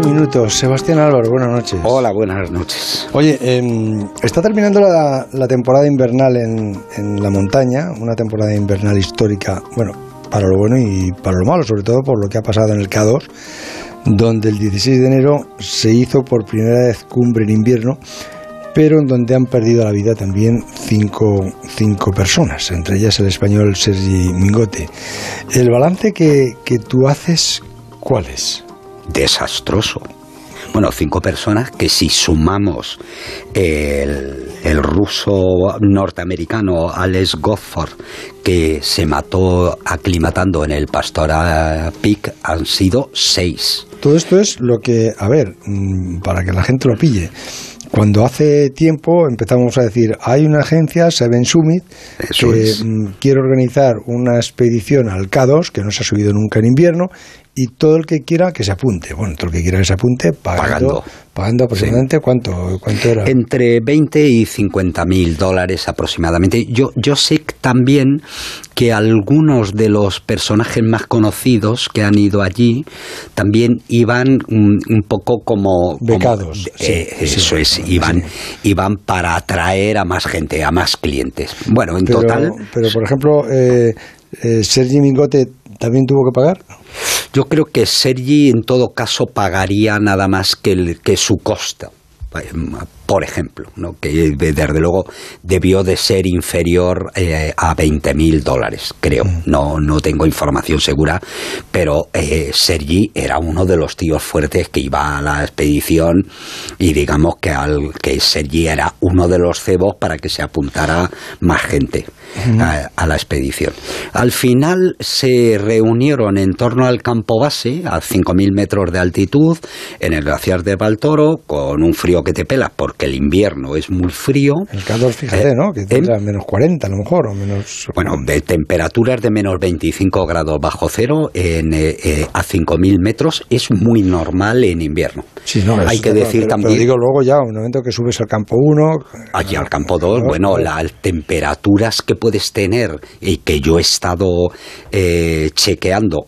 minutos. Sebastián Álvaro, buenas noches. Hola, buenas noches. Oye, em, está terminando la, temporada invernal en, en, la montaña, una temporada invernal histórica, bueno, para lo bueno y para lo malo, sobre todo por lo que ha pasado en el K2, donde el 16 de enero se hizo por primera vez cumbre en invierno pero en donde han perdido la vida también cinco, cinco personas, entre ellas el español Sergi Mingote. ¿El balance que, que tú haces, cuál es? Desastroso. Bueno, cinco personas que si sumamos el, el ruso norteamericano Alex Gofford, que se mató aclimatando en el Pastora Peak, han sido seis. Todo esto es lo que, a ver, mm, para que la gente lo pille. Cuando hace tiempo empezamos a decir, hay una agencia, Seven Summit, que mm, quiere organizar una expedición al K2, que no se ha subido nunca en invierno, y todo el que quiera que se apunte. Bueno, todo el que quiera que se apunte, pagando, pagando, aproximadamente cuánto, cuánto era. Entre 20 y 50 mil dólares aproximadamente. Yo, yo sé también que algunos de los personajes más conocidos que han ido allí también iban un, poco como becados. Eh, eso es, iban, iban para atraer a más gente, a más clientes. Bueno, en total. Pero por ejemplo, eh, eh, Sergi Mingote también tuvo que pagar. Yo creo que Sergi en todo caso pagaría nada más que, el, que su costa por ejemplo, ¿no? que desde luego debió de ser inferior eh, a 20 mil dólares, creo. Mm. No, no tengo información segura, pero eh, Sergi era uno de los tíos fuertes que iba a la expedición y digamos que, al, que Sergi era uno de los cebos para que se apuntara más gente a, la expedición. Al final se reunieron en torno al campo base, a 5.000 metros de altitud, en el glaciar de Baltoro, con un frío que te pelas porque el invierno es muy frío. El calor, fíjate, ¿no? Que tendrá menos 40 a lo mejor, o menos... Bueno, de temperaturas de menos 25 grados bajo cero en, eh, eh, a 5.000 metros es muy normal en invierno. Sí, no, Hay que decir también... Pero digo luego ya, un momento que subes al campo 1... Allí al campo 2, bueno, las temperaturas que puedes tener y que yo he estado eh, chequeando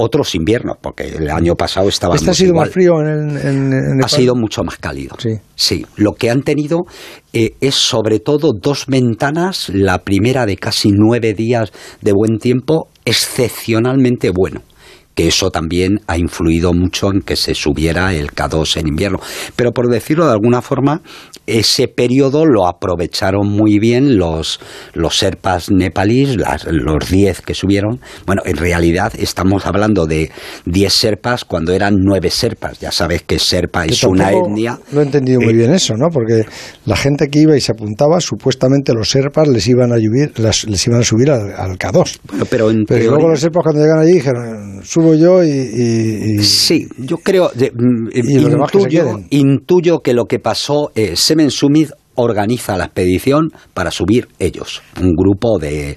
otros inviernos, porque el año pasado estaba. ¿Este ha sido más frío en, el, Ha sido mucho más cálido. Sí. Sí. Lo que han tenido eh, es sobre todo dos ventanas. La primera de casi nueve días de buen tiempo, excepcionalmente bueno que eso también ha influido mucho en que se subiera el K2 en invierno. Pero por decirlo de alguna forma, ese periodo lo aprovecharon muy bien los, los serpas nepalíes, los 10 que subieron. Bueno, en realidad estamos hablando de 10 serpas cuando eran 9 serpas. Ya sabes que serpa es una etnia. No he entendido muy eh, bien eso, ¿no? Porque la gente que iba y se apuntaba, supuestamente los serpas les iban a, subir, les iban a subir al, K2. pero, luego los serpas cuando llegan allí dijeron, subo yo y... sí, yo creo... Mm, intuyo, que lo que pasó... Eh, Semen Summit organiza la expedición para subir ellos. Un grupo de,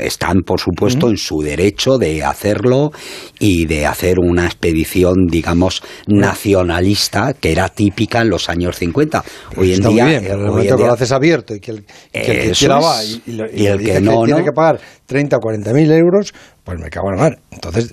están, por supuesto, en su derecho de hacerlo y de hacer una expedición, digamos, nacionalista que era típica en los años 50. Hoy en día, bien, el momento que lo haces abierto y que el, que, quiera va y, el que no, tiene que pagar 30 o 40 mil euros, pues me cago en la mar. Entonces,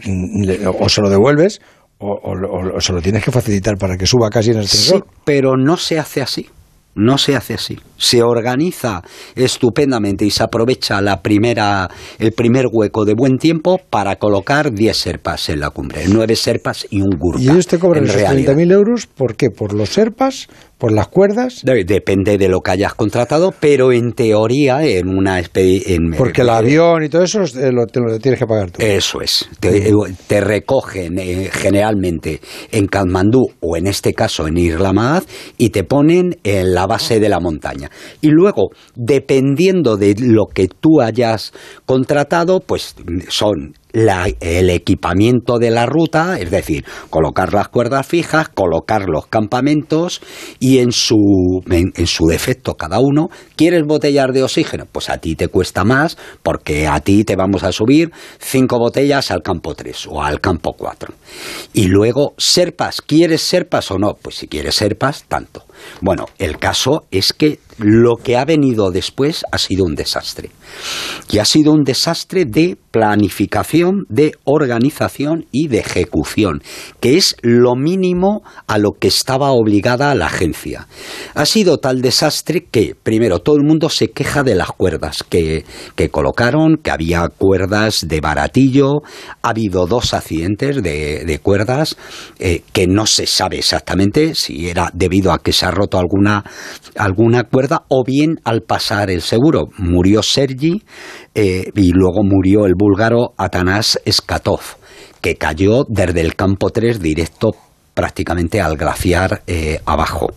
o se lo devuelves o, se lo tienes que facilitar para que suba casi en el sensor. Sí, pero no se hace así. No se hace así. Se organiza estupendamente y se aprovecha la primera, el primer hueco de buen tiempo para colocar 10 serpas en la cumbre, 9 serpas y un gurka. ¿Y ellos te cobran esos 30.000 euros? ¿Por qué? ¿Por los serpas? ¿Por las cuerdas? Depende de lo que hayas contratado, pero en teoría, en una expedición. Porque el avión y todo eso te lo, tienes que pagar tú. Eso es. Te, recogen eh, generalmente en Kathmandú o en este caso en Islamabad y te ponen en la base de la montaña. Y luego, dependiendo de lo que tú hayas contratado, pues son el equipamiento de la ruta, es decir, colocar las cuerdas fijas, colocar los campamentos y en su, en, su defecto cada uno, ¿quieres botellas de oxígeno? Pues a ti te cuesta más porque a ti te vamos a subir cinco botellas al campo 3 o al campo 4. Y luego, serpas, ¿quieres serpas o no? Pues si quieres serpas, tanto. Bueno, el caso es que lo que ha venido después ha sido un desastre. Y ha sido un desastre de planificación, de organización y de ejecución, que es lo mínimo a lo que estaba obligada la agencia. Ha sido tal desastre que, primero, todo el mundo se queja de las cuerdas que, colocaron, que había cuerdas de baratillo, ha habido dos accidentes de, cuerdas eh, que no se sabe exactamente si era debido a que se ha roto alguna, alguna cuerda o bien al pasar el seguro. Murió Sergi eh, y luego murió el búlgaro Atanás Skatov, que cayó desde el campo 3 directo prácticamente al glaciar eh, abajo.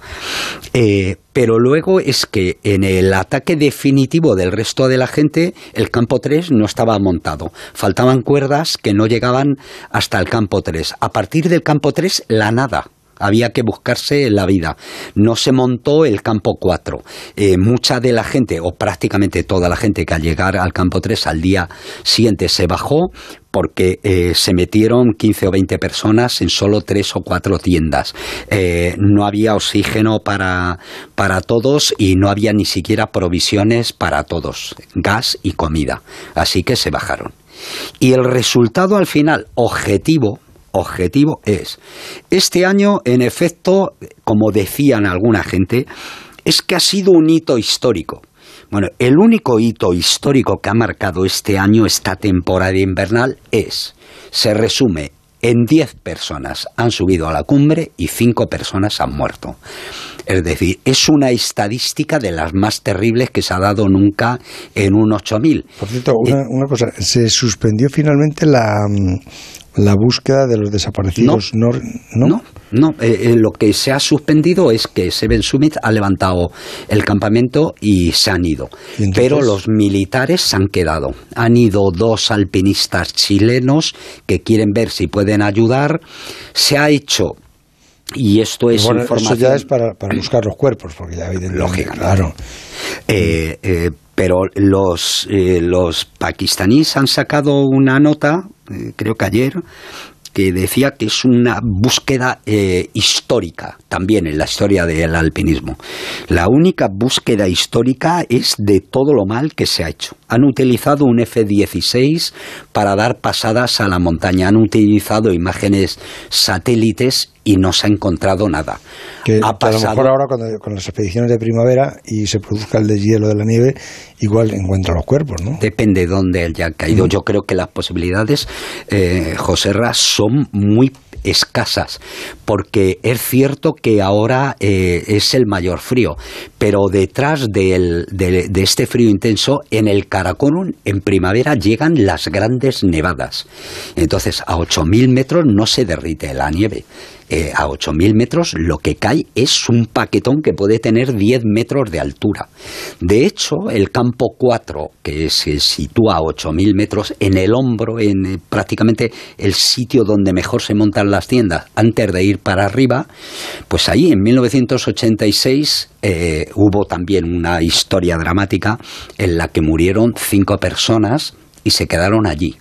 Eh, pero luego es que en el ataque definitivo del resto de la gente, el campo 3 no estaba montado. Faltaban cuerdas que no llegaban hasta el campo 3. A partir del campo 3, la nada había que buscarse la vida. No se montó el campo 4. Eh, mucha de la gente, o prácticamente toda la gente que al llegar al campo 3 al día siguiente se bajó porque eh, se metieron 15 o 20 personas en solo tres o cuatro tiendas. Eh, no había oxígeno para, para todos y no había ni siquiera provisiones para todos, gas y comida. Así que se bajaron. Y el resultado al final, objetivo, objetivo es, este año, en efecto, como decían alguna gente, es que ha sido un hito histórico. Bueno, el único hito histórico que ha marcado este año, esta temporada invernal, es, se resume en 10 personas han subido a la cumbre y 5 personas han muerto. Es decir, es una estadística de las más terribles que se ha dado nunca en un 8000. Por cierto, una, una cosa, se suspendió finalmente la, la búsqueda de los desaparecidos. No, no, no. Eh, eh, lo que se ha suspendido es que Seven Summit ha levantado el campamento y se han ido. Pero los militares se han quedado. Han ido dos alpinistas chilenos que quieren ver si pueden ayudar. Se ha hecho y esto es información. Eso ya es para, buscar los cuerpos, porque ya Lógico, claro. Eh, pero los, los pakistaníes han sacado una nota eh, creo que ayer, que decía que es una búsqueda eh, histórica, también en la historia del alpinismo. La única búsqueda histórica es de todo lo mal que se ha hecho. Han utilizado un F-16 para dar pasadas a la montaña, han utilizado imágenes satélites y no se ha encontrado nada. Que, a lo mejor ahora con las expediciones de primavera y se produzca el deshielo de la nieve, igual encuentra los cuerpos, ¿no? Depende de dónde haya caído. Mm. Yo creo que las posibilidades, eh, José Ras, son muy escasas, porque es cierto que ahora eh, es el mayor frío, pero detrás de, de, este frío intenso, en el Karakorum, en primavera, llegan las grandes nevadas. Entonces, a 8.000 metros no se derrite la nieve. Eh, a 8.000 metros lo que cae es un paquetón que puede tener 10 metros de altura. De hecho, el campo 4, que se sitúa a 8.000 metros en el hombro, en eh, prácticamente el sitio donde mejor se montan las tiendas antes de ir para arriba, pues ahí en 1986 eh, hubo también una historia dramática en la que murieron cinco personas y se quedaron allí,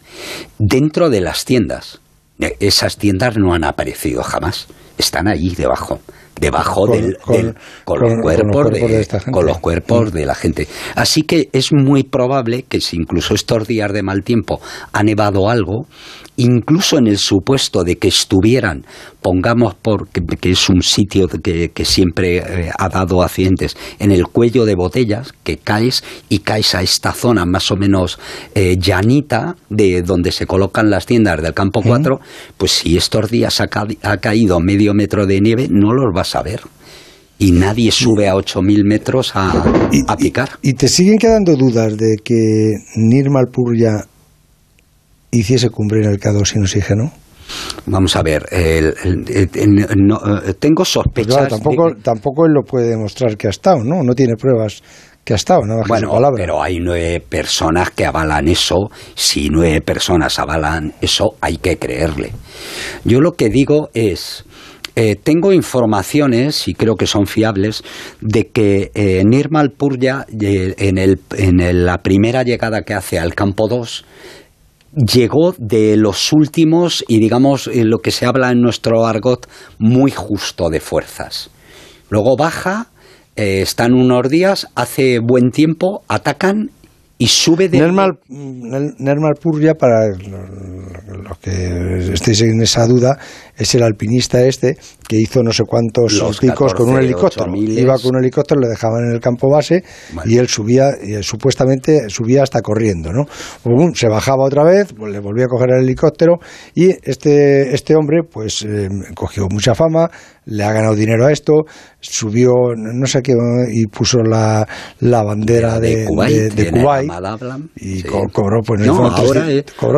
dentro de las tiendas. Eh, esas tiendas no han aparecido jamás. Están ahí debajo debajo del, con, los cuerpos, de, con los cuerpos de la gente. Así que es muy probable que si incluso estos días de mal tiempo ha nevado algo, incluso en el supuesto de que estuvieran, pongamos porque que es un sitio que, siempre eh, ha dado accidentes, en el cuello de botellas, que caes y caes a esta zona más o menos eh, llanita de donde se colocan las tiendas del campo 4, pues si estos días ha, ha, caído medio metro de nieve, no los vas a ver. Y nadie sube a 8.000 metros a, a picar. Y, te siguen quedando dudas de que Nirmal Purya hiciese cumbre en el K2 sin oxígeno? Vamos a ver, el, eh, tengo sospechas. tampoco, tampoco él lo puede demostrar que ha estado, ¿no? No tiene pruebas que ha estado, ¿no? Bueno, pero hay nueve personas que avalan eso. Si nueve personas avalan eso, hay que creerle. Yo lo que digo es, eh, tengo informaciones, y creo que son fiables, de que eh, Nirmal Purya, en, el, en la primera llegada que hace al campo 2, llegó de los últimos y digamos en lo que se habla en nuestro argot muy justo de fuerzas. Luego baja, eh, están unos días, hace buen tiempo, atacan y sube de... Nermal, Nermal Purja, para los que estéis en esa duda, es el alpinista este que hizo no sé cuántos picos con un helicóptero. Iba con un helicóptero, le dejaban en el campo base y él subía, y supuestamente subía hasta corriendo, ¿no? se bajaba otra vez, pues le volvía a coger el helicóptero y este, este hombre pues eh, cogió mucha fama, le ha ganado dinero a esto, subió, no sé qué, y puso la, la bandera de, de, Kuwait, y cobró, pues, no, ahora,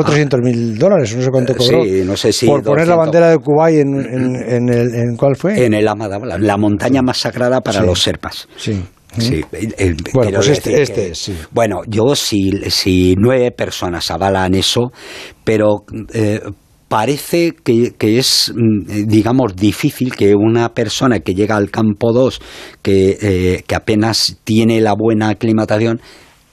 300 mil dólares, no sé cuánto cobró, no sé si por poner la bandera de Kuwait en, en, el, en ¿cuál fue? En el Amadablam, la montaña más sagrada para los serpas. Sí. Sí, bueno, pues este, este sí. Bueno, yo si, si nueve personas avalan eso, pero eh, parece que, es, mm, digamos, difícil que una persona que llega al campo 2, que, eh, que apenas tiene la buena aclimatación,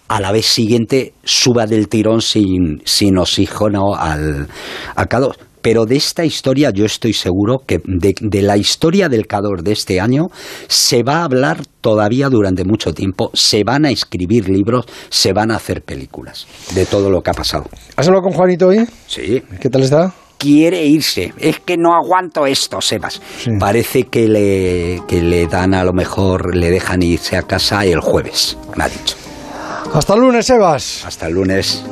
a la vez siguiente suba del tirón sin, sin oxígeno al, al K2. Pero de esta historia yo estoy seguro que de, de, la historia del Cador de este año se va a hablar todavía durante mucho tiempo, se van a escribir libros, se van a hacer películas de todo lo que ha pasado. ¿Has hablado con Juanito hoy? Sí. ¿Qué tal está? quiere irse. Es que no aguanto esto, Sebas. Parece que le, que le dan a lo mejor, le dejan irse a casa el jueves, me ha dicho. Hasta el lunes, Sebas. Hasta el lunes.